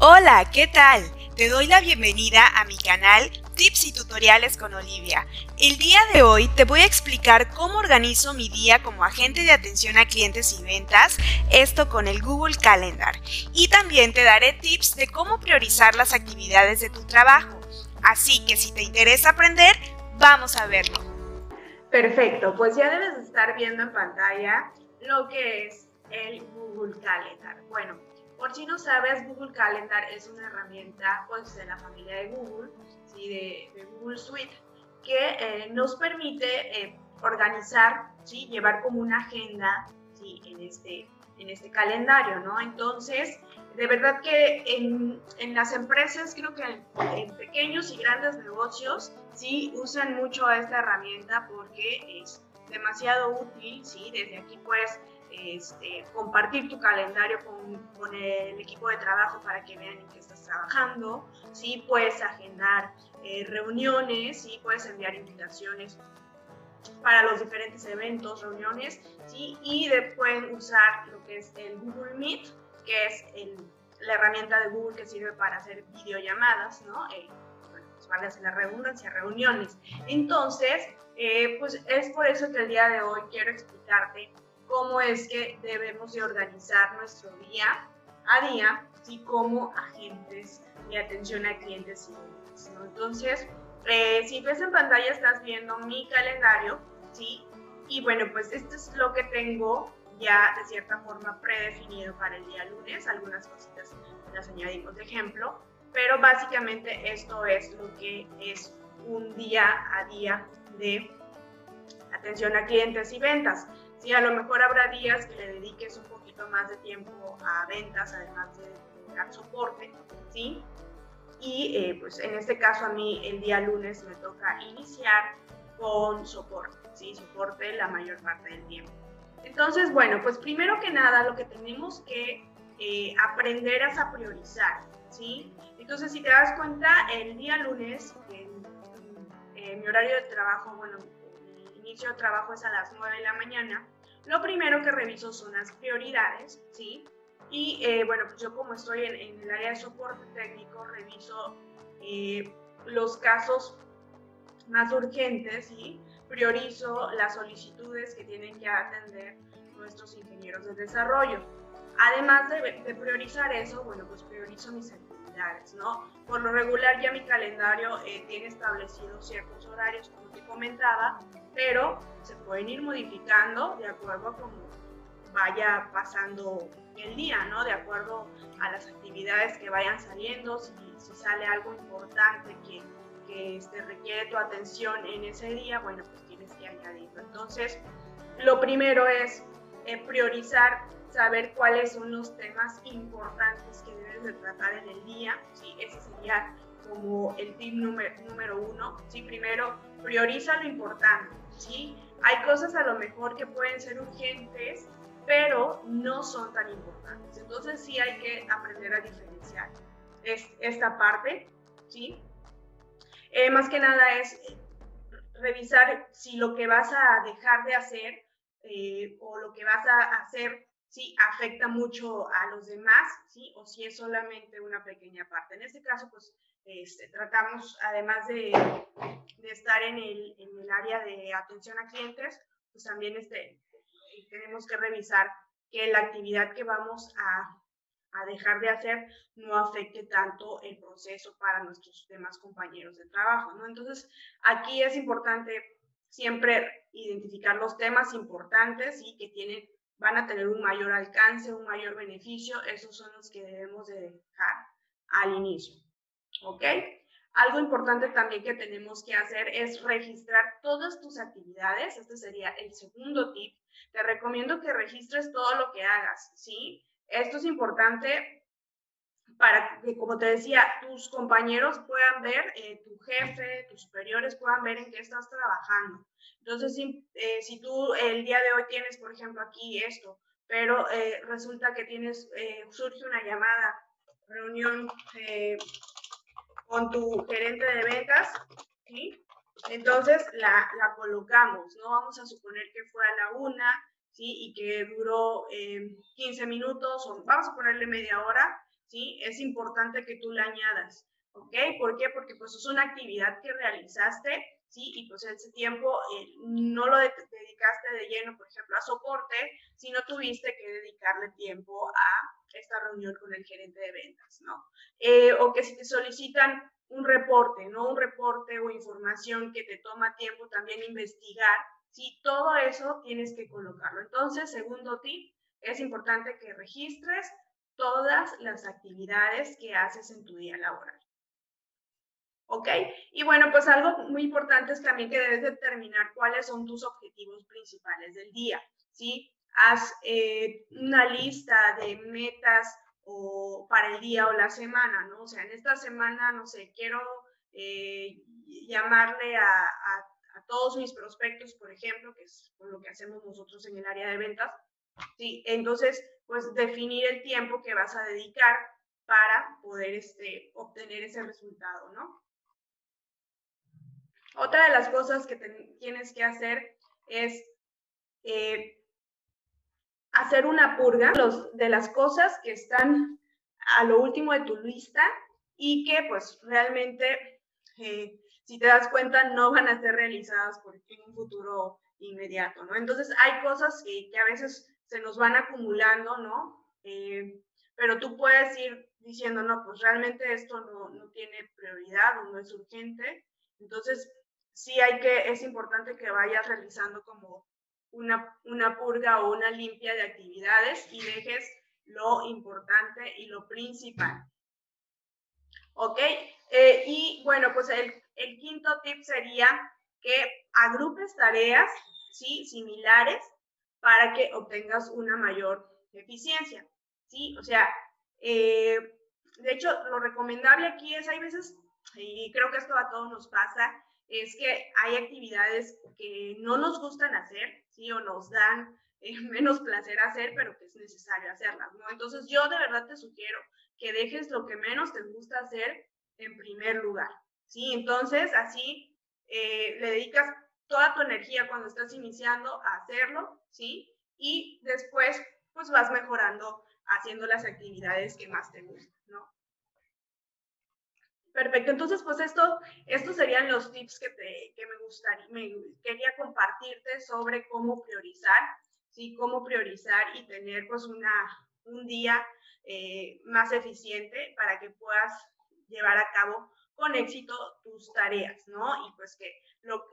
Hola, ¿qué tal? Te doy la bienvenida a mi canal Tips y Tutoriales con Olivia. El día de hoy te voy a explicar cómo organizo mi día como agente de atención a clientes y ventas, esto con el Google Calendar. Y también te daré tips de cómo priorizar las actividades de tu trabajo. Así que si te interesa aprender, vamos a verlo. Perfecto, pues ya debes estar viendo en pantalla lo que es el Google Calendar. Bueno, por si no sabes, Google Calendar es una herramienta pues, de la familia de Google, ¿sí? de, Google Suite, que eh, nos permite eh, organizar, ¿sí? llevar como una agenda ¿sí? en, este, en este calendario, ¿no? Entonces, de verdad que en, en las empresas, creo que en, pequeños y grandes negocios, sí usan mucho esta herramienta porque es demasiado útil, ¿sí? Desde aquí puedes este, compartir tu calendario con, el equipo de trabajo para que vean en qué estás trabajando, ¿sí? puedes agendar eh, reuniones, ¿sí? puedes enviar invitaciones para los diferentes eventos, reuniones, y después usar lo que es el Google Meet, que es la herramienta de Google que sirve para hacer videollamadas, ¿no? Eh, pues vale la redundancia, reuniones. Entonces, eh, pues es por eso que el día de hoy quiero explicarte cómo es que debemos de organizar nuestro día a día y como agentes de atención a clientes y clientes. Entonces, eh, si ves en pantalla estás viendo mi calendario, ¿sí? Y bueno, pues esto es lo que tengo ya de cierta forma predefinido para el día lunes. Algunas cositas las añadimos de ejemplo, pero básicamente esto es lo que es un día a día de atención a clientes y ventas. Sí, a lo mejor habrá días que le dediques un poquito más de tiempo a ventas, además de, dar soporte, ¿sí? Y eh, pues en este caso a mí el día lunes me toca iniciar con soporte, ¿sí? Soporte la mayor parte del tiempo. Entonces, bueno, pues primero que nada lo que tenemos que eh, aprender es a priorizar, ¿sí? Entonces, si te das cuenta, el día lunes, en, en mi horario de trabajo, bueno, inicio de trabajo es a las 9 de la mañana, lo primero que reviso son las prioridades, ¿sí? Y eh, bueno, pues yo como estoy en, el área de soporte técnico, reviso eh, los casos más urgentes y priorizo las solicitudes que tienen que atender nuestros ingenieros de desarrollo. Además de, de priorizar eso, bueno, pues priorizo mis actividades, ¿no? Por lo regular ya mi calendario eh, tiene establecidos ciertos horarios, como te comentaba, pero se pueden ir modificando de acuerdo a cómo vaya pasando el día, ¿no? De acuerdo a las actividades que vayan saliendo, si, sale algo importante que, que este, requiere tu atención en ese día, bueno, pues tienes que añadirlo. Entonces, lo primero es eh, priorizar, saber cuáles son los temas importantes que debes de tratar en el día, ¿sí? Ese sería como el tip número, número uno, ¿sí? Primero, prioriza lo importante, ¿sí? Hay cosas a lo mejor que pueden ser urgentes, pero no son tan importantes. Entonces sí hay que aprender a diferenciar es, esta parte, ¿sí? Eh, más que nada es revisar si lo que vas a dejar de hacer eh, o lo que vas a hacer sí afecta mucho a los demás, ¿sí? O si es solamente una pequeña parte. En este caso, pues este, tratamos, además de, de estar en el, en el, área de atención a clientes, pues también este, tenemos que revisar que la actividad que vamos a, a dejar de hacer no afecte tanto el proceso para nuestros demás compañeros de trabajo, ¿no? Entonces, aquí es importante siempre identificar los temas importantes y que tienen van a tener un mayor alcance, un mayor beneficio, esos son los que debemos de dejar al inicio. ¿Ok? Algo importante también que tenemos que hacer es registrar todas tus actividades. Este sería el segundo tip. Te recomiendo que registres todo lo que hagas, ¿sí? Esto es importante para que, como te decía, tus compañeros puedan ver, eh, tu jefe, tus superiores puedan ver en qué estás trabajando. Entonces, si, eh, si tú el día de hoy tienes, por ejemplo, aquí esto, pero eh, resulta que tienes, surge una llamada, reunión con tu gerente de ventas, ¿sí? Entonces la, la, colocamos, ¿no? Vamos a suponer que fue a la una, ¿sí? Y que duró 15 minutos, o vamos a ponerle media hora, ¿sí? Es importante que tú la añadas, ¿ok? ¿Por qué? Porque pues es una actividad que realizaste, ¿sí? Y pues ese tiempo eh, no lo dedicaste de lleno, por ejemplo, a soporte, sino tuviste que dedicarle tiempo a esta reunión con el gerente de ventas, ¿no? Eh, o que si te solicitan un reporte, ¿no? Un reporte o información que te toma tiempo también investigar, ¿sí? Todo eso tienes que colocarlo. Entonces, segundo tip, es importante que registres todas las actividades que haces en tu día laboral. ¿Ok? Y bueno, pues algo muy importante es también que debes determinar cuáles son tus objetivos principales del día, ¿sí? Haz eh, una lista de metas o para el día o la semana, ¿no? O sea, en esta semana, no sé, quiero eh, llamarle a, a, todos mis prospectos, por ejemplo, que es lo que hacemos nosotros en el área de ventas, ¿sí? Entonces, pues definir el tiempo que vas a dedicar para poder este, obtener ese resultado, ¿no? Otra de las cosas que tienes que hacer es eh, hacer una purga de las cosas que están a lo último de tu lista y que pues realmente, eh, si te das cuenta, no van a ser realizadas por, en un futuro inmediato, ¿no? Entonces hay cosas que, que a veces se nos van acumulando, ¿no? Eh, pero tú puedes ir diciendo, no, pues realmente esto no, no tiene prioridad o no es urgente. Entonces, sí hay que, es importante que vayas realizando como una, una purga o una limpia de actividades y dejes lo importante y lo principal. ¿Ok? Eh, y bueno, pues el, el, quinto tip sería que agrupes tareas, ¿sí? Similares para que obtengas una mayor eficiencia, ¿sí? O sea, eh, de hecho, lo recomendable aquí es, hay veces, y creo que esto a todos nos pasa, es que hay actividades que no nos gustan hacer, ¿sí? O nos dan eh, menos placer hacer, pero que es necesario hacerlas, ¿no? Entonces, yo de verdad te sugiero que dejes lo que menos te gusta hacer en primer lugar, ¿sí? Entonces, así eh, le dedicas toda tu energía cuando estás iniciando a hacerlo, ¿sí? Y después, pues vas mejorando haciendo las actividades que más te gustan, ¿no? Perfecto, entonces pues esto, estos serían los tips que, te, que me gustaría, me quería compartirte sobre cómo priorizar, ¿sí? Cómo priorizar y tener pues una, un día eh, más eficiente para que puedas llevar a cabo con éxito tus tareas, ¿no? Y pues que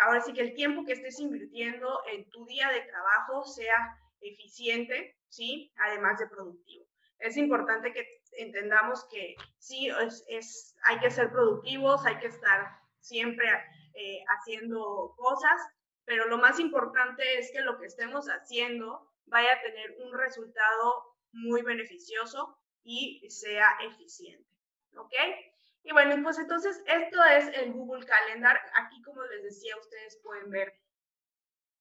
ahora sí que el tiempo que estés invirtiendo en tu día de trabajo sea eficiente, ¿sí? Además de productivo. Es importante que entendamos que sí, es, hay que ser productivos, hay que estar siempre eh, haciendo cosas, pero lo más importante es que lo que estemos haciendo vaya a tener un resultado muy beneficioso y sea eficiente. ¿Ok? Y bueno, pues entonces esto es el Google Calendar. Aquí, como les decía, ustedes pueden ver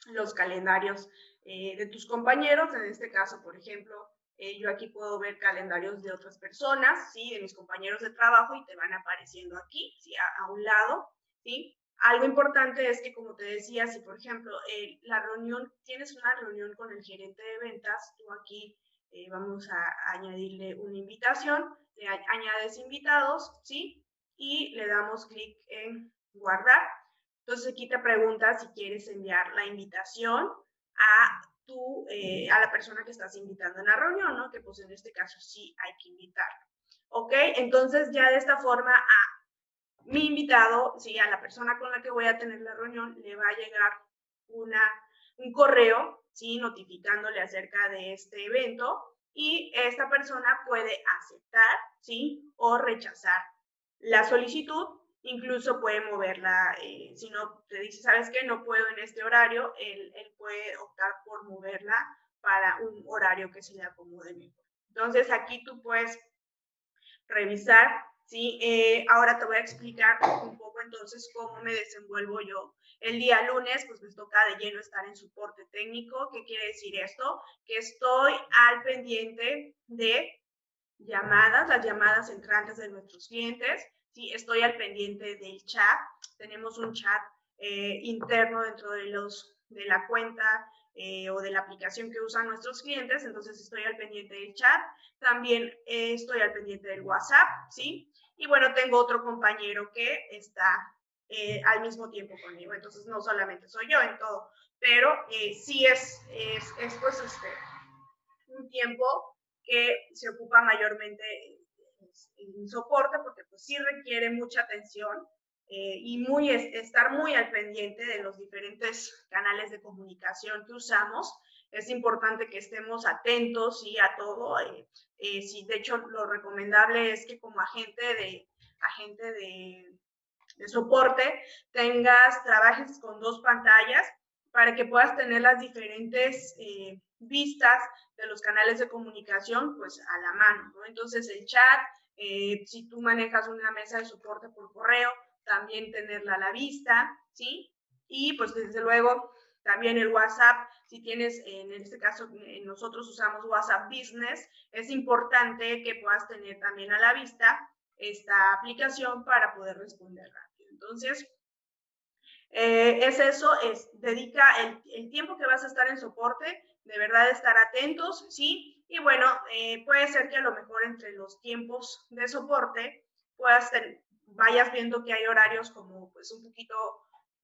los calendarios eh, de tus compañeros. En este caso, por ejemplo, eh, yo aquí puedo ver calendarios de otras personas, ¿sí? De mis compañeros de trabajo y te van apareciendo aquí, ¿sí? A, un lado, ¿sí? Algo importante es que, como te decía, si por ejemplo la reunión, tienes una reunión con el gerente de ventas, tú aquí vamos a añadirle una invitación, le añades invitados, ¿sí? Y le damos clic en guardar. Entonces aquí te pregunta si quieres enviar la invitación a tú, eh, a la persona que estás invitando en la reunión, ¿no? Que pues en este caso sí hay que invitarlo. ¿Ok? Entonces ya de esta forma a mi invitado, sí, a la persona con la que voy a tener la reunión, le va a llegar una, un correo, sí, notificándole acerca de este evento y esta persona puede aceptar, ¿sí? O rechazar la solicitud, incluso puede moverla, eh, si no te dice, ¿sabes qué? No puedo en este horario, él, él, puede optar por moverla para un horario que se le acomode mejor. Entonces aquí tú puedes revisar, ¿sí? Eh, ahora te voy a explicar un poco entonces cómo me desenvuelvo yo el día lunes, pues me toca de lleno estar en soporte técnico. ¿Qué quiere decir esto? Que estoy al pendiente de llamadas, las llamadas entrantes de nuestros clientes. Sí, estoy al pendiente del chat. Tenemos un chat eh, interno dentro de, los, de la cuenta eh, o de la aplicación que usan nuestros clientes, entonces estoy al pendiente del chat, también estoy al pendiente del WhatsApp, ¿sí? Y bueno, tengo otro compañero que está eh, al mismo tiempo conmigo, entonces no solamente soy yo en todo, pero eh, sí es, es, es pues este, un tiempo que se ocupa mayormente en soporte porque pues sí requiere mucha atención eh, y muy, estar muy al pendiente de los diferentes canales de comunicación que usamos. Es importante que estemos atentos y a todo. Eh, eh, sí, de hecho, lo recomendable es que como agente de, agente de, de soporte tengas, trabajes con dos pantallas para que puedas tener las diferentes vistas de los canales de comunicación pues a la mano. ¿no? Entonces el chat, si tú manejas una mesa de soporte por correo, también tenerla a la vista, ¿sí? Y pues desde luego también el WhatsApp, si tienes, en este caso nosotros usamos WhatsApp Business, es importante que puedas tener también a la vista esta aplicación para poder responder rápido. Entonces, eh, es eso, es dedica el, tiempo que vas a estar en soporte, de verdad estar atentos, ¿sí? Y bueno, eh, puede ser que a lo mejor entre los tiempos de soporte puedas tener vayas viendo que hay horarios como pues un poquito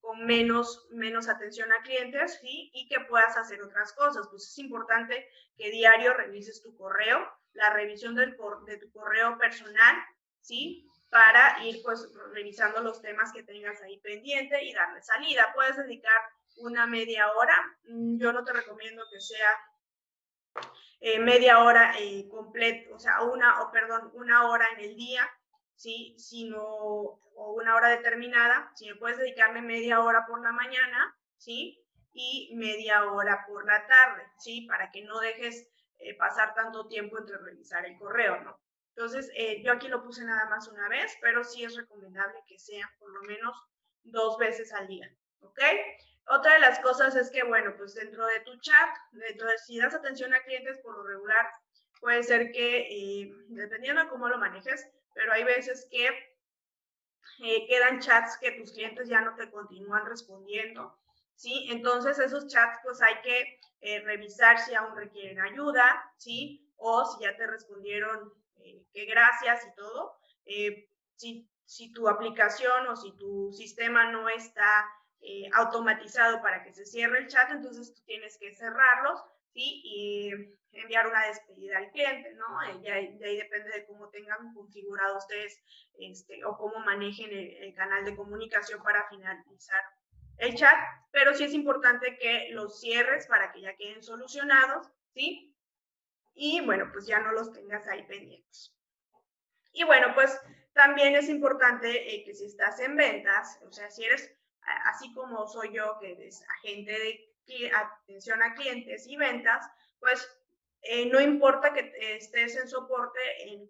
con menos, menos atención a clientes ¿sí? y que puedas hacer otras cosas. Pues es importante que diario revises tu correo, la revisión del, de tu correo personal, ¿sí? Para ir pues revisando los temas que tengas ahí pendiente y darle salida. Puedes dedicar una media hora. Mm, yo no te recomiendo que sea eh, media hora eh, completa, o sea, una, o perdón, una hora en el día, ¿sí? Sino, o una hora determinada, si me puedes dedicarme media hora por la mañana, ¿sí? Y media hora por la tarde, ¿sí? Para que no dejes eh, pasar tanto tiempo entre revisar el correo, ¿no? Entonces, eh, yo aquí lo puse nada más una vez, pero sí es recomendable que sean por lo menos dos veces al día, ¿ok? Otra de las cosas es que, bueno, pues dentro de tu chat, dentro de si das atención a clientes por lo regular, puede ser que, eh, dependiendo de cómo lo manejes, pero hay veces que eh, quedan chats que tus clientes ya no te continúan respondiendo, ¿sí? Entonces esos chats pues hay que eh, revisar si aún requieren ayuda, ¿sí? O si ya te respondieron eh, que gracias y todo. si, si tu aplicación o si tu sistema no está automatizado para que se cierre el chat, entonces tú tienes que cerrarlos, Y enviar una despedida al cliente, ¿no? Eh, de ahí, depende de cómo tengan configurado ustedes este, o cómo manejen el, canal de comunicación para finalizar el chat, pero sí es importante que los cierres para que ya queden solucionados, ¿sí? Y bueno, pues ya no los tengas ahí pendientes. Y bueno, pues también es importante eh, que si estás en ventas, o sea, si eres así como soy yo, que es agente de atención a clientes y ventas, pues eh, no importa que estés en soporte,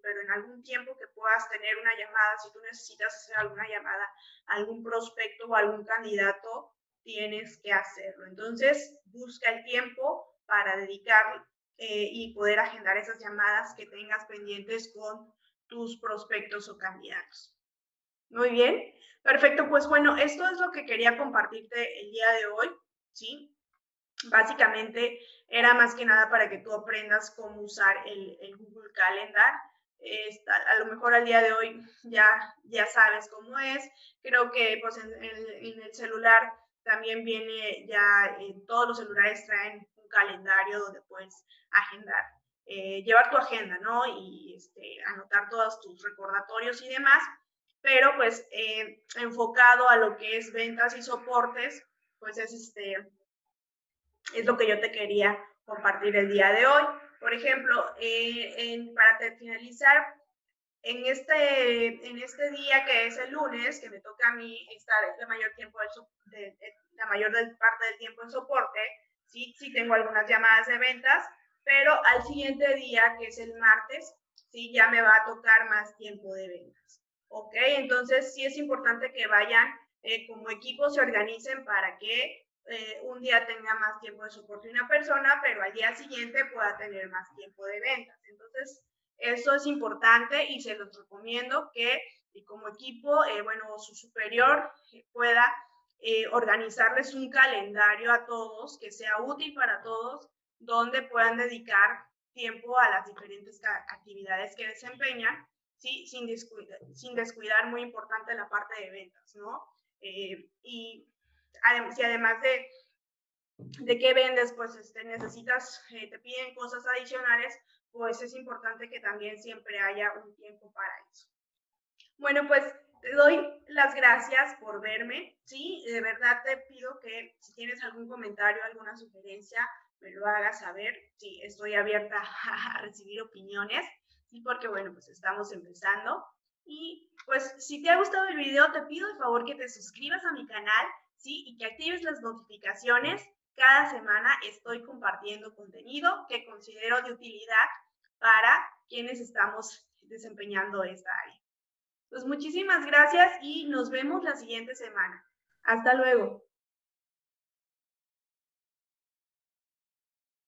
pero en algún tiempo que puedas tener una llamada, si tú necesitas hacer alguna llamada algún prospecto o algún candidato, tienes que hacerlo. Entonces, busca el tiempo para dedicar eh, y poder agendar esas llamadas que tengas pendientes con tus prospectos o candidatos. Muy bien, perfecto. Pues bueno, esto es lo que quería compartirte el día de hoy, ¿sí? Básicamente era más que nada para que tú aprendas cómo usar el, Google Calendar. a lo mejor al día de hoy ya, ya sabes cómo es. Creo que pues en, el celular también viene ya, eh, todos los celulares traen un calendario donde puedes agendar, eh, llevar tu agenda, ¿no? Y este, anotar todos tus recordatorios y demás. Pero pues eh, enfocado a lo que es ventas y soportes, pues es este, es lo que yo te quería compartir el día de hoy. Por ejemplo, eh, para finalizar, en este, en este día que es el lunes, que me toca a mí estar la mayor, tiempo de, la mayor parte del tiempo en soporte, sí, sí tengo algunas llamadas de ventas, pero al siguiente día, que es el martes, sí ya me va a tocar más tiempo de ventas. ¿Ok? Entonces sí es importante que vayan eh, como equipo, se organicen para que eh, un día tenga más tiempo de soporte una persona, pero al día siguiente pueda tener más tiempo de ventas. Entonces, eso es importante y se los recomiendo que como equipo, eh, bueno, su superior pueda eh, organizarles un calendario a todos que sea útil para todos, donde puedan dedicar tiempo a las diferentes actividades que desempeñan, sin, descuidar, sin descuidar muy importante la parte de ventas, ¿no? Eh, y si además de, de qué vendes, pues este, necesitas, eh, te piden cosas adicionales, pues es importante que también siempre haya un tiempo para eso. Bueno, pues te doy las gracias por verme, ¿sí? De verdad te pido que si tienes algún comentario, alguna sugerencia, me lo hagas saber. Sí, estoy abierta a recibir opiniones, ¿sí? Porque, bueno, pues estamos empezando. Y pues si te ha gustado el video, te pido de favor que te suscribas a mi canal, ¿sí? Y que actives las notificaciones. Cada semana estoy compartiendo contenido que considero de utilidad para quienes estamos desempeñando esta área. Pues muchísimas gracias y nos vemos la siguiente semana. Hasta luego.